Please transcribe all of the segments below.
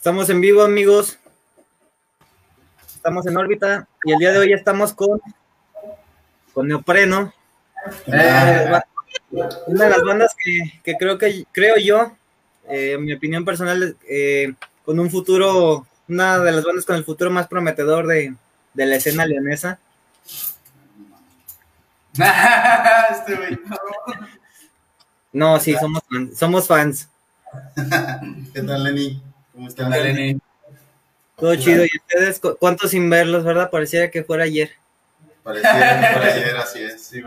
Estamos en vivo, amigos. Estamos en órbita y el día de hoy estamos con, con Neopreno. Eh, una de las bandas que, creo que creo yo, eh, en mi opinión personal, eh, con un futuro, una de las bandas con el futuro más prometedor de, la escena leonesa. Este no, sí, somos fans. Somos fans. ¿Qué tal, Lenny? ¿Cómo están? Todo chido. ¿Y ustedes cuántos sin verlos, verdad? Pareciera que fuera ayer. Pareciera que fuera ayer, así es. Sí,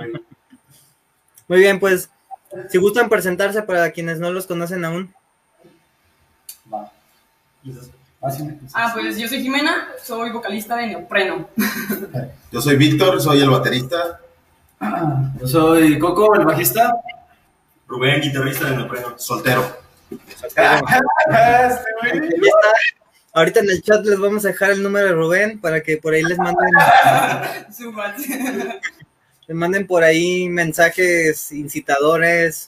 Muy bien, pues, si gustan presentarse para quienes no los conocen aún. Va. Ah, pues yo soy Jimena, soy vocalista de Neopreno. Yo soy Víctor, soy el baterista. Yo soy Coco, el bajista. Rubén, guitarrista de Neopreno, soltero. Ahorita en el chat les vamos a dejar el número de Rubén para que por ahí les manden. les manden por ahí mensajes incitadores.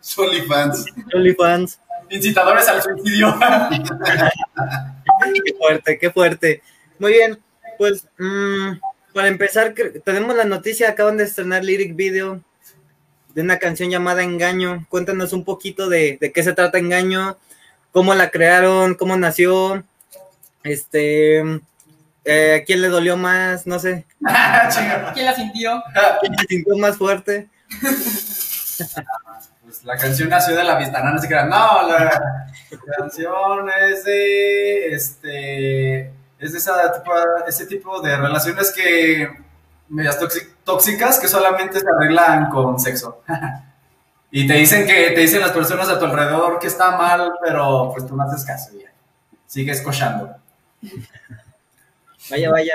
Solifans. Solifans. Incitadores al suicidio. qué fuerte, qué fuerte. Muy bien, pues mm, para empezar, tenemos la noticia, acaban de estrenar lyric video de una canción llamada Engaño. Cuéntanos un poquito de, qué se trata Engaño, cómo la crearon, cómo nació, este, eh, quién le dolió más, no sé. ¿Quién la sintió? ¿Quién la sintió más fuerte? Pues la canción nació de la vista, no, se crean. No, la canción es de, este, es de esa tipo, ese tipo de relaciones que medias tóxicas que solamente se arreglan con sexo. y te dicen que te dicen las personas a tu alrededor que está mal, pero pues tú no haces caso ya. Sigues cochando. Vaya, vaya.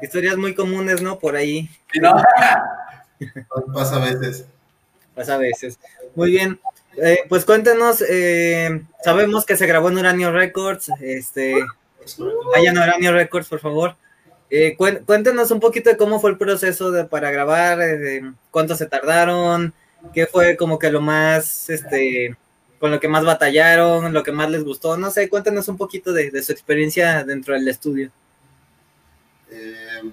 Historias muy comunes, ¿no? Por ahí. Pasa a veces. Pasa a veces. Muy bien. Eh, pues cuéntenos, eh, sabemos que se grabó en Uranio Records, este, vayan a Uranio Records, por favor. Eh, cuéntenos un poquito de cómo fue el proceso de, para grabar, eh, cuánto se tardaron, qué fue como que lo más, este, con lo que más batallaron, lo que más les gustó, no sé, cuéntenos un poquito de, su experiencia dentro del estudio. Eh,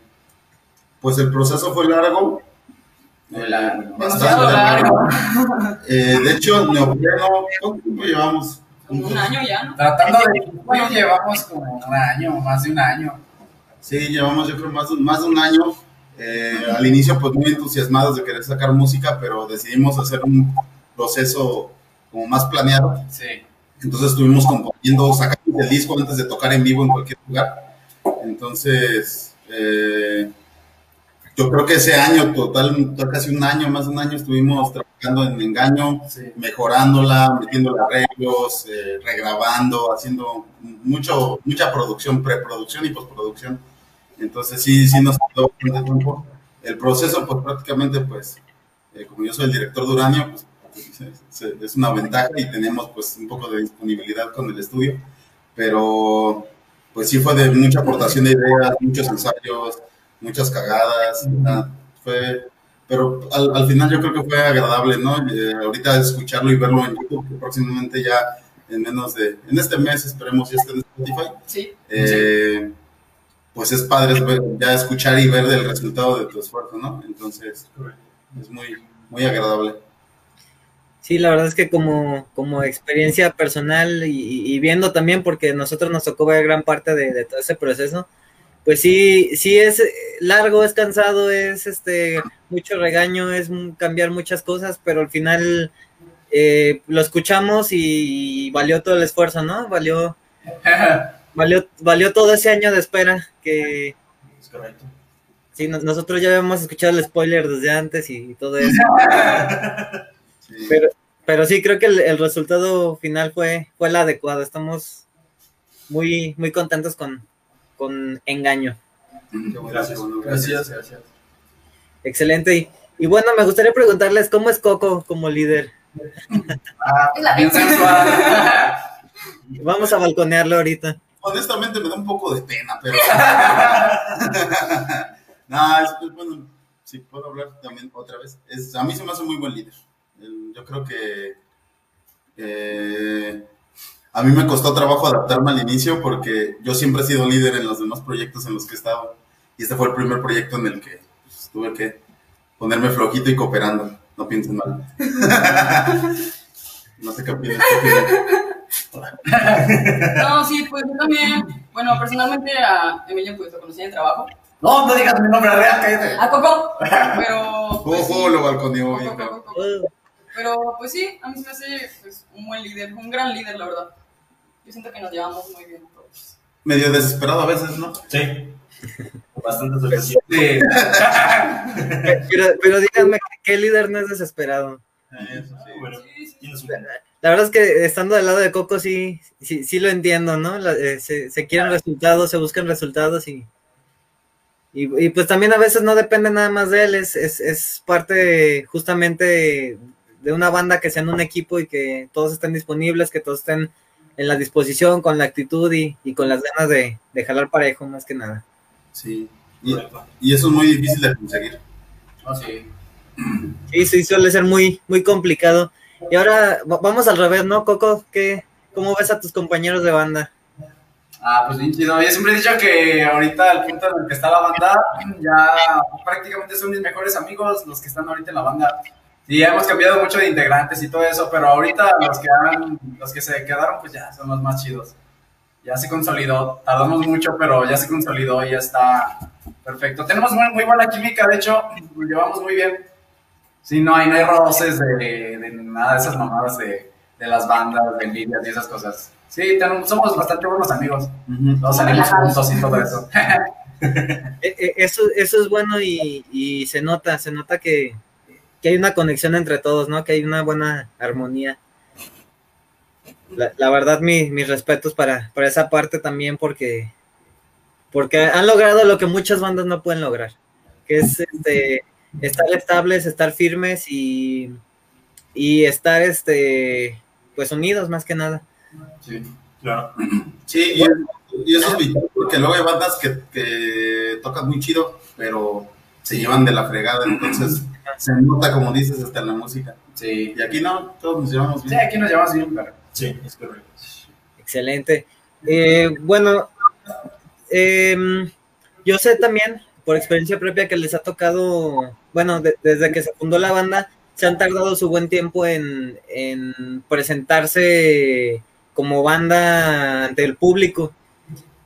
pues el proceso fue largo. largo. Bastante largo. de hecho, Neopiano, ¿cuánto tiempo llevamos? Como un año ya, ¿no? Tratando de... Bueno, llevamos como un año, más de un año. Sí, llevamos yo creo más, más de un año. Eh, al inicio pues muy entusiasmados de querer sacar música, pero decidimos hacer un proceso como más planeado. Sí. Entonces estuvimos componiendo, sacando el disco antes de tocar en vivo en cualquier lugar. Entonces, eh, yo creo que ese año, total, casi un año, más de un año, estuvimos trabajando en engaño, mejorándola, metiendo arreglos, eh, regrabando, haciendo mucho, mucha producción, preproducción y postproducción. Entonces sí, sí nos tomó bastante tiempo. El proceso, pues prácticamente, pues, eh, como yo soy el director de Uranio, pues es una ventaja y tenemos pues un poco de disponibilidad con el estudio, pero pues sí fue de mucha aportación de ideas, muchos ensayos, muchas cagadas, fue, pero al, al, final yo creo que fue agradable, ¿no? Eh, ahorita escucharlo y verlo en YouTube, que próximamente ya en menos de, en este mes esperemos ya esté en Spotify. Sí. Eh, pues es padre ya escuchar y ver el resultado de tu esfuerzo, ¿no? Entonces, es muy, muy agradable. Sí, la verdad es que como, como experiencia personal y, viendo también, porque nosotros nos tocó ver gran parte de, todo ese proceso, pues sí, sí es largo, es cansado, es este mucho regaño, es cambiar muchas cosas, pero al final eh, lo escuchamos y, valió todo el esfuerzo, ¿no? Valió, valió, valió todo ese año de espera que... Es correcto. Sí, nosotros ya habíamos escuchado el spoiler desde antes y todo eso. Pero, pero sí, creo que el, resultado final fue, fue el adecuado. Estamos muy, muy contentos con, con Engaño. Gracias, gracias, gracias. Excelente. Y, bueno, me gustaría preguntarles, ¿cómo es Coco como líder? Ah, Vamos a balconearlo ahorita honestamente me da un poco de pena, pero. no, es, bueno, si puedo hablar también otra vez. Es, a mí se me hace muy buen líder. yo creo que. a mí me costó trabajo adaptarme al inicio porque yo siempre he sido líder en los demás proyectos en los que he estado. Y este fue el primer proyecto en el que pues, tuve que ponerme flojito y cooperando. No piensen mal. no sé qué opinas. no, sí, pues yo también, bueno, personalmente a Emilia pues lo conocí en el trabajo. No, no digas mi nombre real, cállate. A Coco, pero... Pues, sí. lo balconeó bien. Pero pues sí, a mí se me hace pues, un buen líder, un gran líder, la verdad. Yo siento que nos llevamos muy bien todos. Medio desesperado a veces, ¿no? Sí. Bastante desesperado. pero, pero díganme, ¿qué líder no es desesperado? Eso sí. Bueno, la verdad es que estando del lado de Coco sí, sí, sí lo entiendo, ¿no? Eh, se, se, quieren resultados, se buscan resultados y, y, y, pues también a veces no depende nada más de él, es, es, es parte justamente de una banda que sea en un equipo y que todos estén disponibles, que todos estén en la disposición, con la actitud y, y con las ganas de, de, jalar parejo más que nada. Sí, y, y eso es muy difícil de conseguir. Oh, sí. Sí, sí, suele ser muy, muy complicado. Y ahora vamos al revés, ¿no, Coco? ¿Qué, ¿Cómo ves a tus compañeros de banda? Ah, pues bien chido. Yo siempre he dicho que ahorita al punto en el que está la banda, ya prácticamente son mis mejores amigos los que están ahorita en la banda. Y hemos cambiado mucho de integrantes y todo eso, pero ahorita los que, han, los que se quedaron, pues ya son los más chidos. Ya se consolidó. Tardamos mucho, pero ya se consolidó y ya está perfecto. Tenemos muy, muy buena química, de hecho, nos llevamos muy bien. Sí, no hay, no hay roces de, de, nada de esas mamadas de, de, las bandas, de envidias y esas cosas. Sí, tenemos, somos bastante buenos amigos. Uh -huh. Todos salimos juntos y todo eso. eso, eso es bueno y, y, se nota, se nota que, que, hay una conexión entre todos, ¿no? Que hay una buena armonía. La, la verdad, mi, mis respetos para, para esa parte también porque, porque han logrado lo que muchas bandas no pueden lograr, que es este estar estables, estar firmes y, y estar este pues unidos más que nada. Sí, claro. Sí, y, bueno, y eso es vital, porque luego hay bandas que, que, tocan muy chido, pero se llevan de la fregada, entonces se nota, como dices, hasta en la música. Sí. Y aquí no, todos nos llevamos bien. Sí, aquí nos llevamos bien, pero sí, es correcto. Excelente. Eh, bueno, eh, yo sé también por experiencia propia que les ha tocado, bueno, de, desde que se fundó la banda, se han tardado su buen tiempo en, en, presentarse como banda ante el público.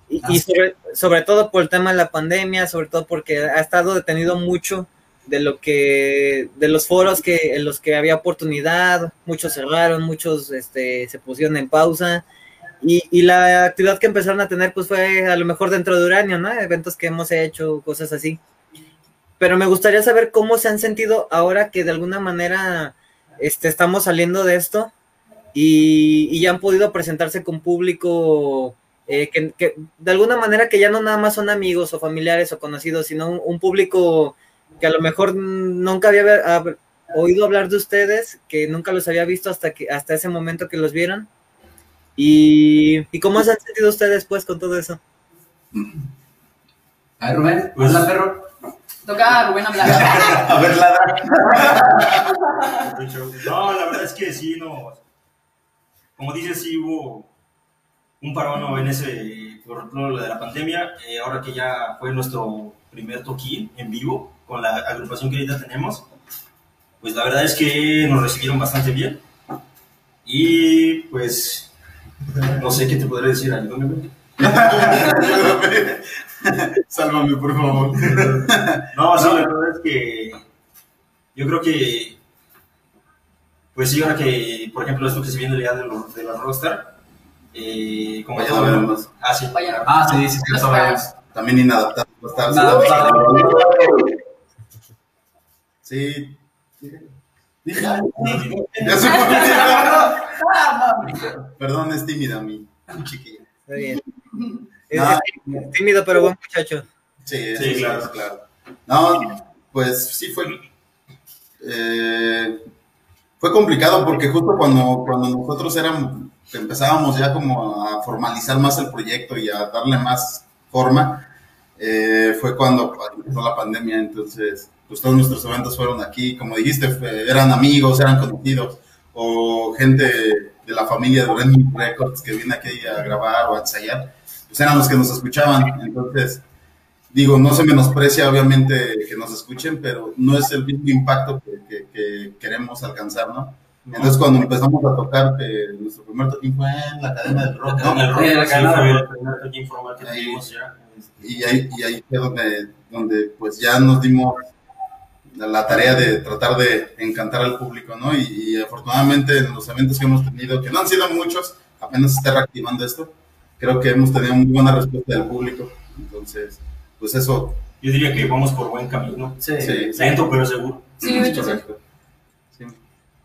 Y, y sobre, sobre, todo por el tema de la pandemia, sobre todo porque ha estado detenido mucho de lo que, de los foros que, en los que había oportunidad, muchos cerraron, muchos este, se pusieron en pausa. Y, y, la actividad que empezaron a tener, pues fue a lo mejor dentro de Uranio, ¿no? Eventos que hemos hecho, cosas así. Pero me gustaría saber cómo se han sentido ahora que de alguna manera este, estamos saliendo de esto y, y ya han podido presentarse con público eh, que, que, de alguna manera que ya no nada más son amigos o familiares o conocidos, sino un, público que a lo mejor nunca había hab, oído hablar de ustedes, que nunca los había visto hasta, que, hasta ese momento que los vieron. ¿Y, ¿Y cómo se han sentido ustedes después con todo eso? A ver, Rubén, pues la perro. Toca a Rubén hablar. a ver, ladra. no, la verdad es que sí, no. Como dices, sí hubo un parón en ese, por ejemplo, lo de la pandemia. Eh, ahora que ya fue nuestro primer toquín en vivo con la agrupación que ahorita tenemos, pues la verdad es que nos recibieron bastante bien. Y pues no sé qué te podré decir, ayúdame. Sálvame, por favor. no, sí, la verdad es que yo creo que, pues sí, ahora que, por ejemplo, esto que se viene ya de, los, de la Rockstar, eh, como ya sabemos. Ah, sí. Ah, sí, sí, sí, sabemos. También inadaptado. Inadaptado. Sí. Perdón, es tímida mi chiquilla. Está bien. No, es tímido, pero buen muchacho. Sí, sí, claro, claro. No, pues sí fue. Eh, fue complicado porque justo cuando, cuando nosotros éramos, empezábamos ya como a formalizar más el proyecto y a darle más forma, eh, fue cuando empezó la pandemia, entonces pues todos nuestros eventos fueron aquí, como dijiste, fue, eran amigos, eran conocidos, o gente de la familia de Redmi Records que viene aquí a grabar o a ensayar, pues eran los que nos escuchaban. Entonces, digo, no se menosprecia obviamente que nos escuchen, pero no es el mismo impacto que, que- que queremos alcanzar, ¿no? Entonces, cuando empezamos a tocar, que nuestro primer toquín fue en la cadena del rock, ¿no? La sí, cadena fue del el primer toque informal que Ahí. tuvimos ya. Y ahí, y ahí fue donde, donde pues ya nos dimos la, la tarea de tratar de encantar al público, ¿no? Y, y afortunadamente en los eventos que hemos tenido, que no han sido muchos, apenas se está reactivando esto, creo que hemos tenido muy buena respuesta del público. Entonces, pues eso, Yo diría que vamos por buen camino. Sí, Sí. Lento, pero seguro. Sí, correcto. Sí.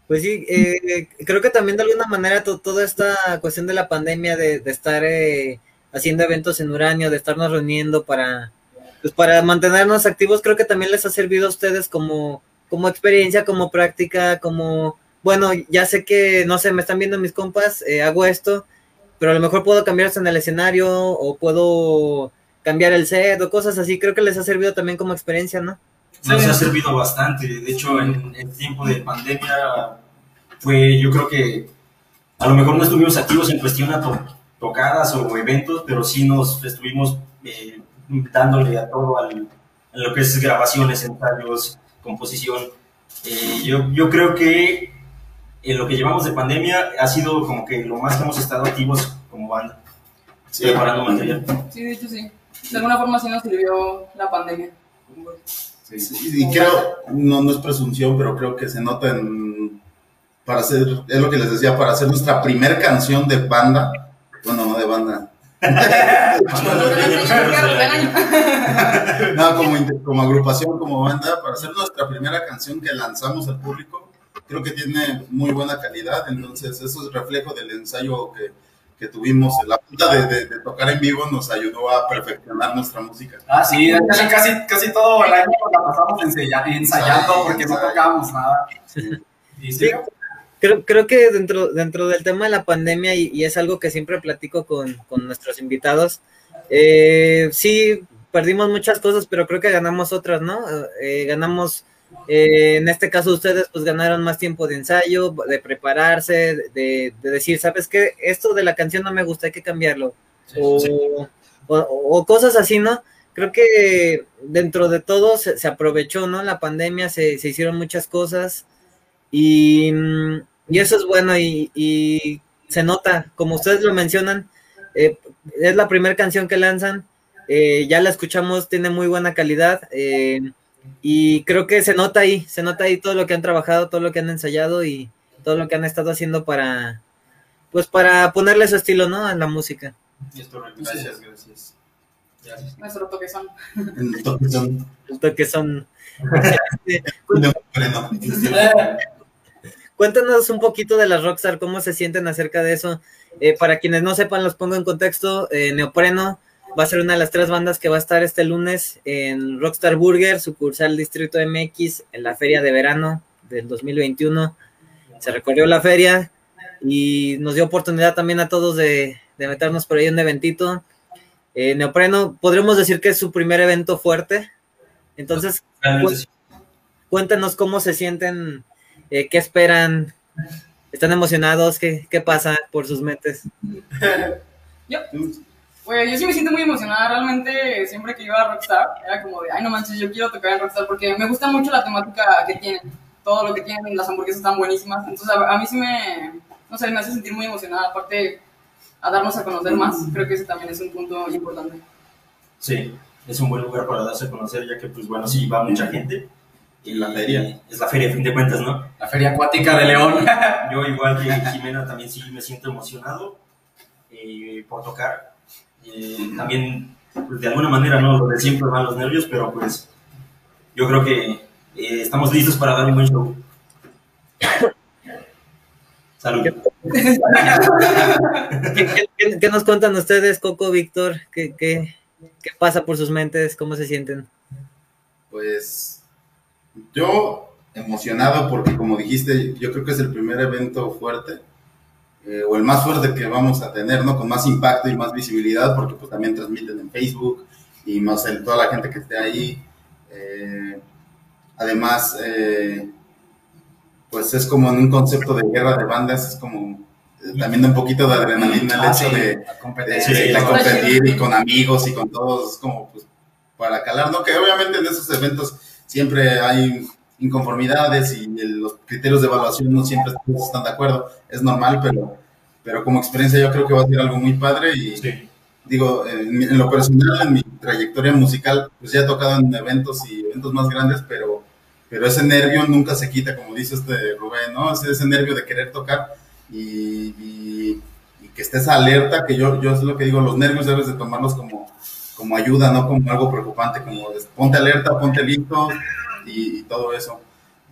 Pues sí, eh, creo que también de alguna manera to- toda esta cuestión de la pandemia, de, de estar eh, haciendo eventos en Uranio, de estarnos reuniendo para, pues para mantenernos activos, creo que también les ha servido a ustedes como, como experiencia, como práctica, como, bueno, ya sé que, no sé, me están viendo mis compas, eh, hago esto, pero a lo mejor puedo cambiar esto en el escenario o puedo cambiar el set o cosas así, creo que les ha servido también como experiencia, ¿no? Nos ha servido bastante. De hecho, en el tiempo de pandemia fue, yo creo que a lo mejor no estuvimos activos en cuestión a to- tocadas o eventos, pero sí nos estuvimos eh, dándole a todo al, a lo que es grabaciones, ensayos, composición. Eh, yo, yo creo que en lo que llevamos de pandemia ha sido como que lo más que hemos estado activos como banda, Sí. preparando material. Sí, de hecho, sí. De alguna forma sí nos sirvió la pandemia. Sí, sí, y creo, no, no es presunción, pero creo que se nota en, para hacer, es lo que les decía, para hacer nuestra primer canción de banda, bueno, no de banda, no, como, agrupación, como banda, para hacer nuestra primera canción que lanzamos al público, creo que tiene muy buena calidad, entonces eso es reflejo del ensayo que, que tuvimos, la punta de, de- de tocar en vivo nos ayudó a perfeccionar nuestra música. Ah, sí, casi, casi, casi todo el año la pasamos ensaya- ensayando porque no tocábamos nada. Y sí, Sí. Creo, creo que dentro, dentro del tema de la pandemia, y, y es algo que siempre platico con, con nuestros invitados, eh, sí, perdimos muchas cosas, pero creo que ganamos otras, ¿no? Eh, ganamos, eh, en este caso ustedes, pues ganaron más tiempo de ensayo, de prepararse, de, de decir, ¿sabes qué? Esto de la canción no me gusta, hay que cambiarlo. o, o- o cosas así, ¿no? Creo que dentro de todo se, se aprovechó, ¿no? La pandemia, se, se hicieron muchas cosas y, mm, y eso es bueno y, y se nota, como ustedes lo mencionan, eh, es la primera canción que lanzan, eh, ya la escuchamos, tiene muy buena calidad eh, y creo que se nota ahí, se nota ahí todo lo que han trabajado, todo lo que han ensayado y todo lo que han estado haciendo para, pues para ponerle su estilo, ¿no? A la música. Gracias, gracias. Gracias. Nuestro toquezón. El toque son- Justo que son de un freno. Cuéntanos un poquito de las Rockstar, cómo se sienten acerca de eso. Eh, para quienes no sepan, los pongo en contexto. eh, Neopreno va a ser una de las tres bandas que va a estar este lunes en Rockstar Burger, sucursal Distrito MX, en la feria de verano del 2021. Se recorrió la feria y nos dio oportunidad también a todos de, de meternos por ahí en un eventito. Eh, Neopreno, podríamos decir que es su primer evento fuerte. Entonces, sí. cuéntanos cómo se sienten, eh, qué esperan, están emocionados, qué, qué pasa por sus mentes. Pues yo sí me siento muy emocionada, realmente siempre que iba a Rockstar era como de, ay no manches, yo quiero tocar en Rockstar porque me gusta mucho la temática que tienen, todo lo que tienen, las hamburguesas están buenísimas, entonces a, a mí sí me, no sé, me hace sentir muy emocionada, aparte a darnos a conocer más, creo que ese también es un punto importante. Sí, es un buen lugar para darse a conocer, ya que, pues bueno, sí va mucha gente. Y la feria. Es la feria, a fin de cuentas, ¿no? La Feria Acuática de León. Yo, igual que Jimena, también sí me siento emocionado eh, por tocar. Eh, también, pues, de alguna manera, ¿no? Lo de siempre van los nervios, pero pues yo creo que eh, estamos listos para dar un buen show. Salud. ¿Qué, qué- qué- qué nos cuentan ustedes, Coco, Víctor? ¿Qué, qué, qué pasa por sus mentes? ¿Cómo se sienten? Pues yo emocionado porque como dijiste, yo creo que es el primer evento fuerte eh, o el más fuerte que vamos a tener, ¿no? Con más impacto y más visibilidad porque pues también transmiten en Facebook y más el, toda la gente que esté ahí. Eh, además, eh, pues es como en un concepto de guerra de bandas, es como también da un poquito de adrenalina el Ah, hecho sí, de, Sí, competir y con amigos y con todos, es como pues para calar, ¿no? Que obviamente en esos eventos siempre hay inconformidades y el- los criterios de evaluación no siempre están de acuerdo, es normal, pero, pero como experiencia yo creo que va a ser algo muy padre y Sí. digo, en, lo personal, en mi trayectoria musical, pues ya he tocado en eventos y eventos más grandes, pero, pero ese nervio nunca se quita, como dice este Rubén, ¿no? Ese, ese nervio de querer tocar y, y- y que estés alerta, que yo, yo es lo que digo, los nervios debes de tomarlos como, como ayuda, no como algo preocupante, como ponte alerta, ponte listo y, y todo eso.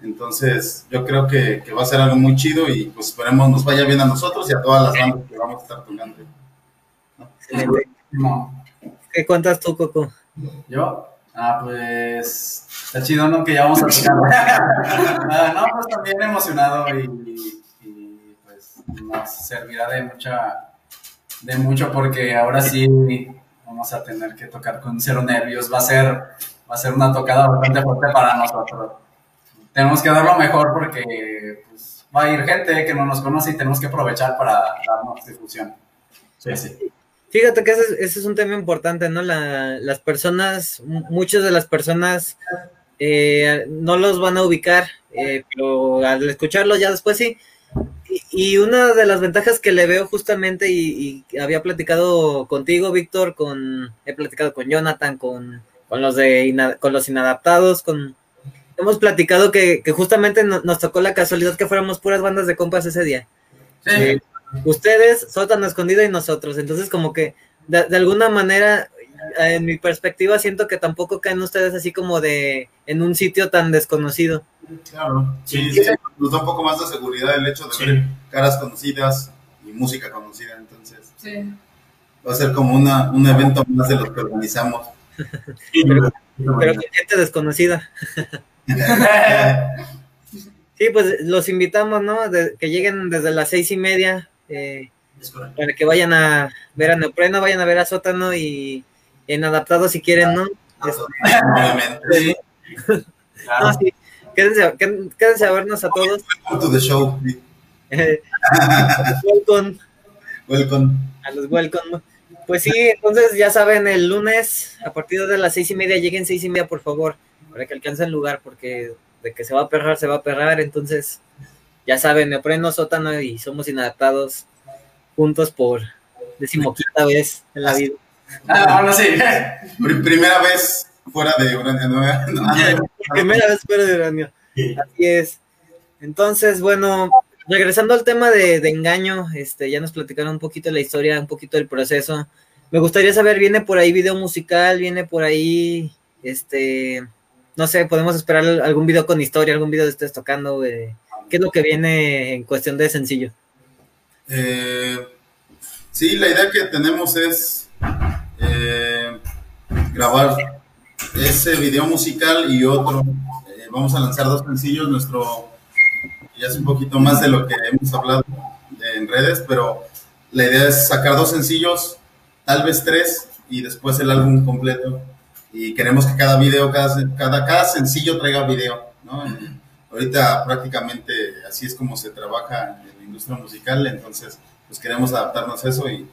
Entonces, yo creo que, que va a ser algo muy chido y pues esperemos nos vaya bien a nosotros y a todas las bandas que vamos a estar tocando. Excelente. No. ¿Qué cuentas tú, Coco? ¿Yo? Ah, pues. Está chido, ¿no? Que ya vamos a tocar. Ah, no, pues también emocionado y, y, pues nos servirá de mucha. De mucho porque ahora sí vamos a tener que tocar con cero nervios. Va a ser, va a ser una tocada bastante fuerte para nosotros. Tenemos que dar lo mejor porque pues, va a ir gente que no nos conoce y tenemos que aprovechar para darnos difusión. Sí. Sí. Fíjate que ese, es- ese es un tema importante, ¿no? La- las personas, muchas de las personas eh, no los van a ubicar, eh, pero al escucharlos ya después sí. Y, y una de las ventajas que le veo justamente, y, y había platicado contigo, Víctor, con, he platicado con Jonathan, con, con los de ina- con los inadaptados, con hemos platicado que, que justamente no- nos tocó la casualidad que fuéramos puras bandas de compas ese día. Sí. Eh, ustedes, sótano escondido y nosotros. Entonces, como que de, de alguna manera, eh, en mi perspectiva, siento que tampoco caen ustedes así como de en un sitio tan desconocido. Claro, sí, Sí. sí, nos da un poco más de seguridad el hecho de Sí. ver caras conocidas y música conocida, entonces Sí. va a ser como una, un evento más de los que organizamos. Pero con gente desconocida. Sí, pues los invitamos, ¿no? De- que lleguen desde las seis y media eh, para que vayan a ver a Neopreno, vayan a ver a Sótano y en Adaptado si quieren, ¿no? Este, Obviamente. Sí. Claro. no, sí. Quédense, quédense a vernos a todos. Welcome to the show. Eh, welcome Welcome. a los welcome. Pues sí, entonces ya saben, el lunes a partir de las seis y media, lleguen seis y media, por favor, para que alcancen lugar, porque de que se va a perrar, se va a perrar. Entonces, ya saben, neopreno, sótano y somos inadaptados juntos por decimoquinta vez en la vida. Ah, bueno, sí. Pri- primera vez fuera de Urania Nueva. No, Primera vez fuera de uranio. Sí. Así es. Entonces, bueno, regresando al tema de, engaño, este, ya nos platicaron un poquito la historia, un poquito del proceso. Me gustaría saber, ¿viene por ahí video musical? ¿Viene por ahí, este, no sé, podemos esperar algún video con historia, algún video de ustedes tocando? eh, ¿Qué es lo que viene en cuestión de sencillo? Eh, sí, la idea que tenemos es eh, grabar ese video musical y otro. Eh, vamos a lanzar dos sencillos. Nuestro ya es un poquito más de lo que hemos hablado en redes, pero la idea es sacar dos sencillos, tal vez tres, y después el álbum completo. Y queremos que cada video, cada, cada, cada sencillo traiga video, ¿no? Ahorita prácticamente así es como se trabaja en la industria musical, entonces pues queremos adaptarnos a eso y,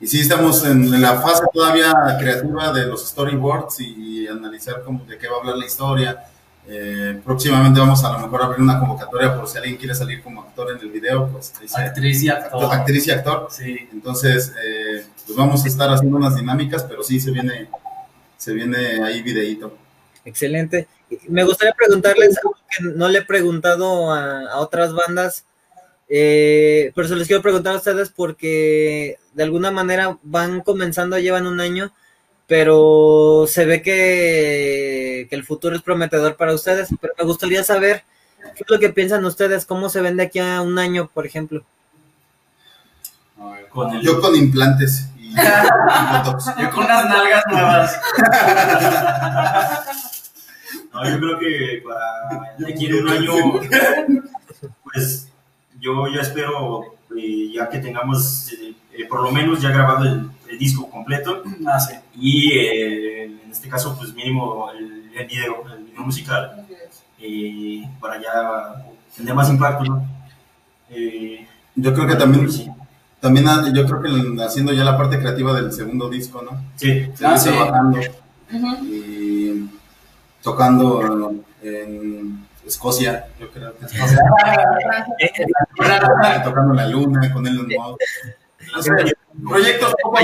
y sí estamos en, en la fase todavía creativa de los storyboards y, analizar cómo, de qué va a hablar la historia. Eh, próximamente vamos a lo mejor a abrir una convocatoria por si alguien quiere salir como actor en el video, pues dice Actriz y actor. actriz y actor. Sí. Entonces, eh, pues vamos a estar haciendo unas dinámicas, pero sí se viene, se viene ahí videíto. Excelente. Me gustaría preguntarles algo que no le he preguntado a, a otras bandas, eh, pero se los quiero preguntar a ustedes porque de alguna manera van comenzando, llevan un año, pero se ve que, que el futuro es prometedor para ustedes. Pero me gustaría saber qué es lo que piensan ustedes, cómo se ven de aquí a un año, por ejemplo. Con el, Yo con implantes y. Yo con unas nalgas nuevas. No, yo creo que para de aquí en un año, pues yo ya espero, eh, ya que tengamos eh, eh, por lo menos ya grabado el, el disco completo Ah, sí. y eh, en este caso, pues mínimo el, el video, el video musical, eh, para ya tener más impacto, ¿no? Eh, Yo creo que también sí. También ah, yo creo que el- haciendo ya la parte creativa del segundo disco, ¿no? Sí, Ah, sí. trabajando y tocando en Escocia, yo creo que Escocia, tocando la luna con Elon Musk. Proyectos poco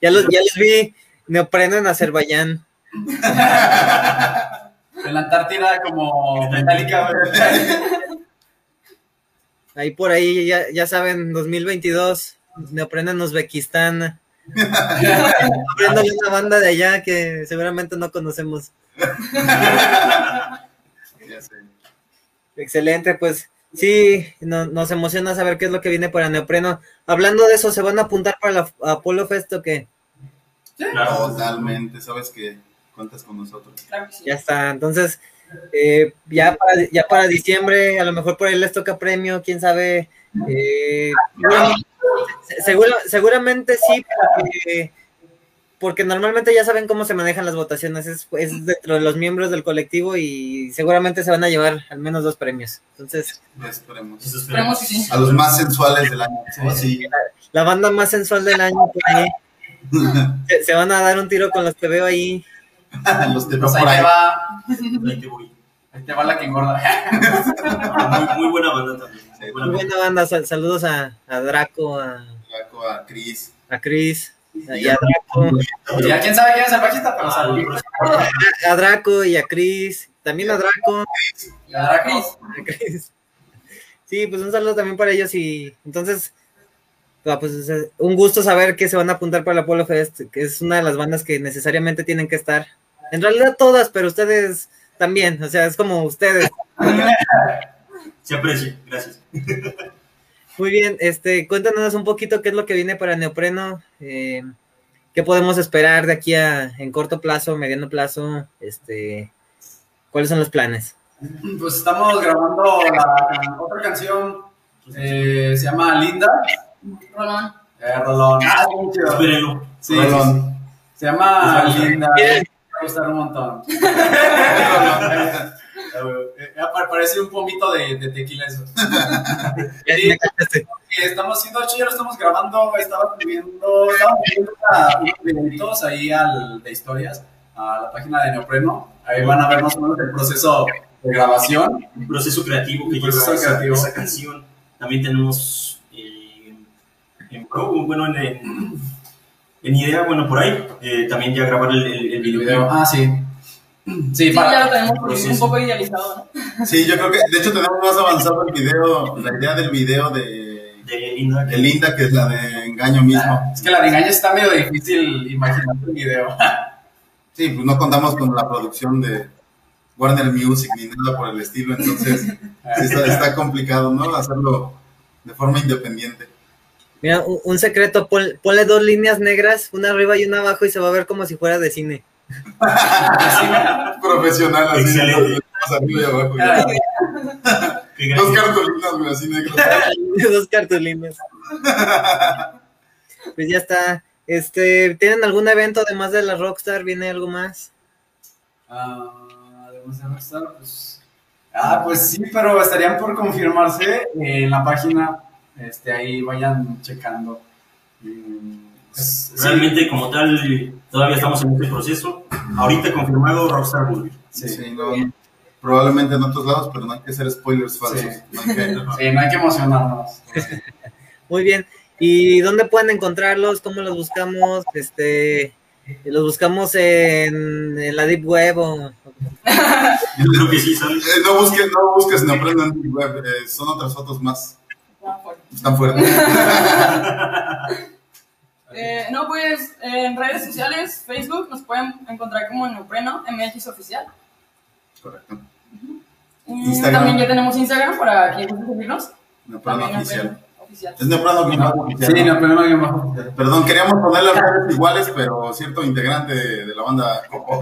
Ya los, ya los vi neopreno en Azerbaiyán. En la Antártida como metálica. Ahí por ahí, ya, ya saben, 2022, neopreno en Uzbekistán. Abriéndole una banda de allá que seguramente no conocemos. Ya sé. Excelente, pues sí, no- nos emociona saber qué es lo que viene para Neopreno. Hablando de eso, ¿se van a apuntar para la Apolo Fest o qué? claro. Totalmente, sabes que cuentas con nosotros. Claro que sí. Ya está, entonces, eh, ya, para, ya para diciembre, a lo mejor por ahí les toca premio, quién sabe. eh, seguramente sí, porque, porque normalmente ya saben cómo se manejan las votaciones, es, es dentro de los miembros del colectivo y seguramente se van a llevar al menos dos premios. Entonces, Esperemos. Esperemos. A los más sensuales del año. Sí. la banda más sensual del año, por ahí, se, se van a dar un tiro con los que veo ahí. los te veo Pues ahí por ahí. te va, Ahí te voy. ahí te va la que engorda. Muy, muy buena banda también. Sí, Buena Muy buena banda, sal- saludos a, a Draco, a, Flaco, a Chris. a Chris y a Draco. Y ya quién sabe quién es el bajista, pero saludos. a Draco y a Chris, también a Draco, Y a Dracos. a Chris. Sí, pues un saludo también para ellos y entonces, ah, pues es un gusto saber que se van a apuntar para la Polo Fest, que es una de las bandas que necesariamente tienen que estar. En realidad todas, pero ustedes también, o sea, es como ustedes. Se aprecia, gracias. Muy bien, este, cuéntanos un poquito qué es lo que viene para Neopreno, eh, qué podemos esperar de aquí a en corto plazo, mediano plazo, este, cuáles son los planes. Pues estamos grabando la otra canción, eh, se llama Linda. Rolón. Eh, Rolón. Ah. Espérenlo. Sí, Rolón. se llama. Linda. Me va a gustar un montón. Eh, pa- Parece un pomito de, de tequila eso. Ya. Eh, Estamos haciendo chido, lo estamos grabando, estaba subiendo, estamos subiendo una- unos ahí al, de historias a la página de Neopreno. Ahí van a ver más o menos el proceso de grabación. Un proceso creativo que proceso lleva esa, creativo. esa canción. También tenemos eh, en pro, bueno, en, en, en idea, bueno, por ahí. eh, también ya grabar el, el, el El video. video. Ah, sí. Sí, Sí, ya para. lo tenemos un poco idealizado, ¿no? Sí, yo creo que, de hecho, tenemos más avanzado el video, la idea del video de, De Linda. de Linda, que es la de engaño mismo. Es que la de engaño está medio difícil imaginar el video. Sí, pues no contamos con la producción de Warner Music ni nada por el estilo, entonces sí está, está complicado, ¿no? Hacerlo de forma independiente. Mira, un, un secreto, pon- ponle dos líneas negras, una arriba y una abajo y se va a ver como si fuera de cine. Profesional, así, Excelente. arriba y abajo. Dos cartulinas, güey, así negras. dos cartulinas. Pues ya está. Este, ¿tienen algún evento además de la Rockstar? ¿Viene algo más? Ah, además de Rockstar, pues. Ah, pues sí, pero estarían por confirmarse en la página. Este, ahí vayan checando. Es- sí, Realmente, como tal, todavía estamos en este proceso. Ahorita confirmado Rockstar Movie. Sí, Sí, no, probablemente en otros lados, pero no hay que hacer spoilers falsos. Sí. No hay que- sí, no hay que emocionarnos. Muy bien. ¿Y dónde pueden encontrarlos? ¿Cómo los buscamos? Este, ¿Los buscamos en, en la Deep Web o...? Yo creo que sí, ¿sabes? Eh, no busques, no busques, no aprendan en web, eh, son otras fotos más, Ah, bueno. están fuertes. Eh, no, pues en redes sociales, Facebook, nos pueden encontrar como Neopreno MX Oficial. Correcto. Y Instagram. También ya tenemos Instagram para quien guste seguirnos. Neoprano También oficial. Neopreno Oficial. Es Neoprano que oficial. Sí, ¿no? no, pero no hay más. Perdón, queríamos poner las redes iguales, pero cierto integrante de, de la banda Coco.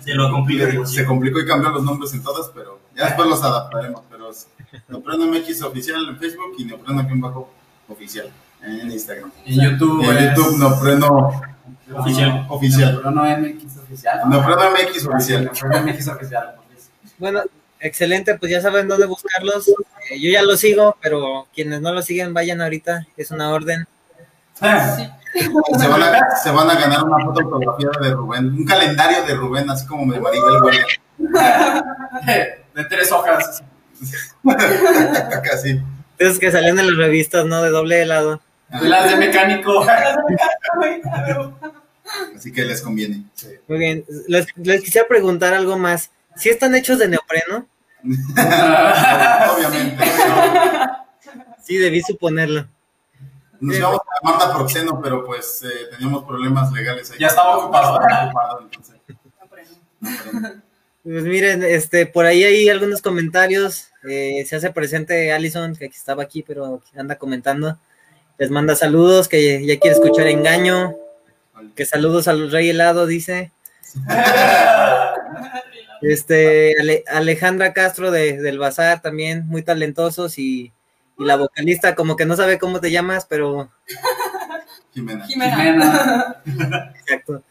Se lo complica se complicó y cambió los nombres en todas, pero ya después los adaptaremos. Pero es Neoprano MX oficial en Facebook y Neoprano aquí en bajo oficial en Instagram. En YouTube. En es- YouTube Neoprano Oficial. oficial. Pero no MX oficial. MX oficial. Neopreno MX oficial. Bueno, excelente, pues ya saben dónde buscarlos. Eh, yo ya los sigo, pero quienes no lo siguen, vayan ahorita, es una orden. Sí. Se van, a, se van a ganar una foto autografiada de Rubén, un calendario de Rubén, así como de Maribel Guardia. De tres hojas. Casi. Esos que salían en las revistas, ¿no? De doble helado. Las de mecánico. Así que les conviene. Muy bien, les, les quisiera preguntar algo más. ¿Si están hechos de neopreno? Obviamente. Sí, debí suponerlo. Nos íbamos a llamar Naproxeno, pero pues eh, teníamos problemas legales ahí. Ya estaba ocupado. Estaba ocupado, entonces. Pues miren, este, por ahí hay algunos comentarios. Eh, se hace presente Allison, que estaba aquí, pero anda comentando. Les manda saludos, que ya quiere escuchar engaño. Que saludos al Rey Helado, dice. Este, Ale- Alejandra Castro de, del Bazar también, muy talentosos y, y la vocalista, como que no sabe cómo te llamas, pero Jimena. Jimena. Jimena. exacto.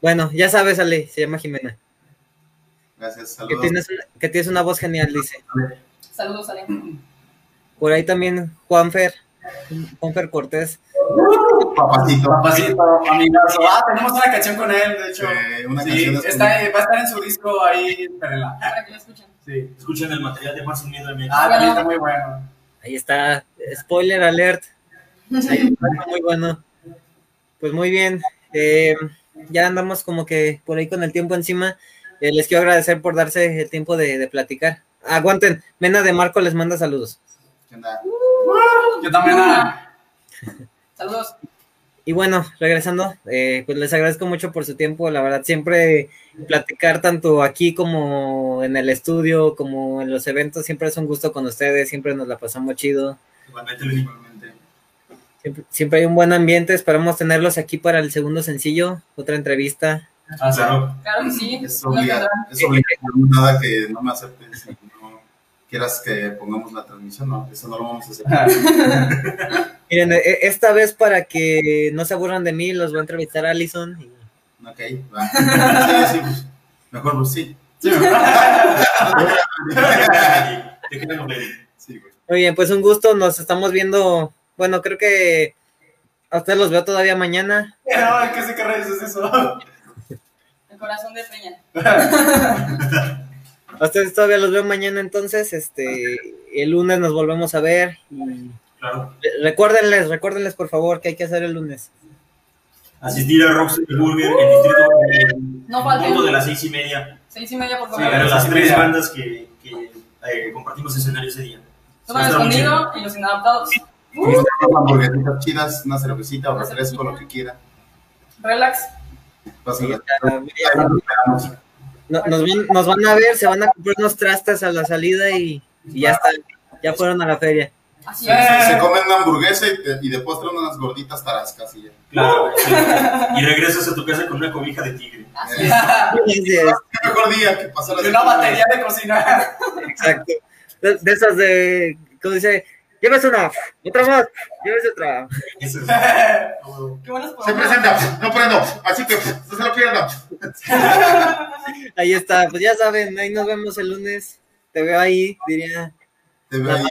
Bueno, ya sabes, Ale, se llama Jimena. Gracias, Que saludos. tienes, una- que tienes una voz genial, dice. Saludos, Ale. Por ahí también Juanfer, Juanfer Cortés. Papacito. Papacito, amigazo. Ah, tenemos una canción con él, de hecho. Eh, una sí, canción es está, va a estar en su disco ahí, espérenla. Para que lo escuchen. Sí. Escuchen el material de Sin Miedo MX. Ah, también está muy bueno. Ahí está, spoiler alert. Ahí está, muy bueno. Pues muy bien. eh, ya andamos como que por ahí con el tiempo encima. Eh, les quiero agradecer por darse el tiempo de, de platicar. Aguanten, Mena de Marco les manda saludos. ¿Qué onda? Yo también. ah, Saludos. Y bueno, regresando, eh, pues les agradezco mucho por su tiempo. La verdad, siempre platicar tanto aquí como en el estudio, como en los eventos, siempre es un gusto con ustedes, siempre nos la pasamos chido. Igualmente. Igualmente. Siempre, siempre hay un buen ambiente, esperamos tenerlos aquí para el segundo sencillo, otra entrevista. ah. Claro. Claro que sí. Es obligado. Es obligado. Nada que no me no quieras que pongamos la transmisión. No, eso no lo vamos a hacer. Miren, e- esta vez para que no se aburran de mí, los voy a entrevistar a Alison. y- Ok, va. Sí, sí, pues, mejor pues sí. Sí, Te queremos, Lenny. Sí, güey. Muy bien, pues un gusto, nos estamos viendo, bueno, creo que a ustedes los veo todavía mañana. No, ¿qué sé qué rayos es eso? El corazón de Peña. A ustedes todavía los veo mañana, entonces, este, el lunes nos volvemos a ver. Y Claro. recuérdenles, recuérdenles por favor que hay que hacer el lunes. Asistir a Rockstar Burger en distrito No punto de las seis y media. Seis y media, por Sí, favor. Las tres bandas que, que eh, compartimos escenario ese día. Muy escondido y los inadaptados. Unas hamburguesitas chidas, una cervecita o refresco, lo que quiera. Relax. Nos esperamos. No- nos, van, nos van a ver, se van a comprar unos trastes a la salida y, y ya están, ya fueron a la feria. Así Se, es. se comen una hamburguesa y, te- y de postre unas gorditas tarascas y ya. Claro. sí. Y regresas a tu casa con una cobija de tigre. Así es. Así es, Qué mejor día que pasar Y una batería de cocina. exacto. De, de esas de, ¿cómo dice? Llévese una, otra más, llévese otra. Qué buenas Se presenta, no prendo, así que no se lo pierdan. Ahí está, pues ya saben, ahí nos vemos el lunes. Te veo ahí, diría. Te veo ahí.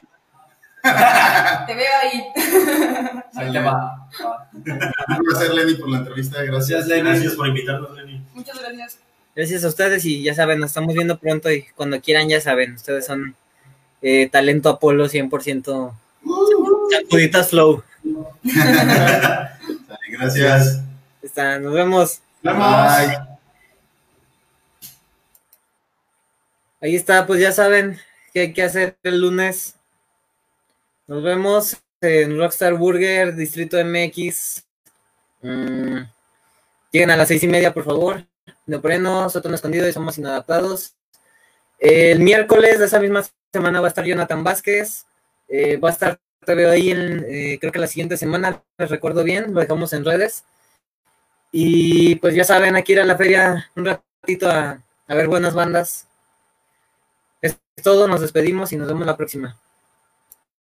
Te veo ahí. Ahí te va. va. Un placer, Lenny, por la entrevista. Gracias. Gracias, Lenny. Gracias por invitarnos, Lenny. Muchas gracias. Gracias a ustedes y ya saben, nos estamos viendo pronto y cuando quieran ya saben, ustedes son eh, talento Apolo 100%. Sacuditas Flow. Gracias. Está, nos vemos. Bye. Ahí está, pues ya saben qué hay que hacer el lunes. Nos vemos en Rockstar Burger, Distrito MX. Mm, lleguen a las seis y media, por favor. Neopreno, sótano escondido y somos inadaptados. El miércoles de esa misma semana va a estar Jonathan Vázquez. Eh, va a estar, te veo ahí, en, eh, creo que la siguiente semana, les recuerdo bien, lo dejamos en redes. Y pues ya saben, aquí ir a la feria un ratito a, a ver buenas bandas. Es todo, nos despedimos y nos vemos la próxima.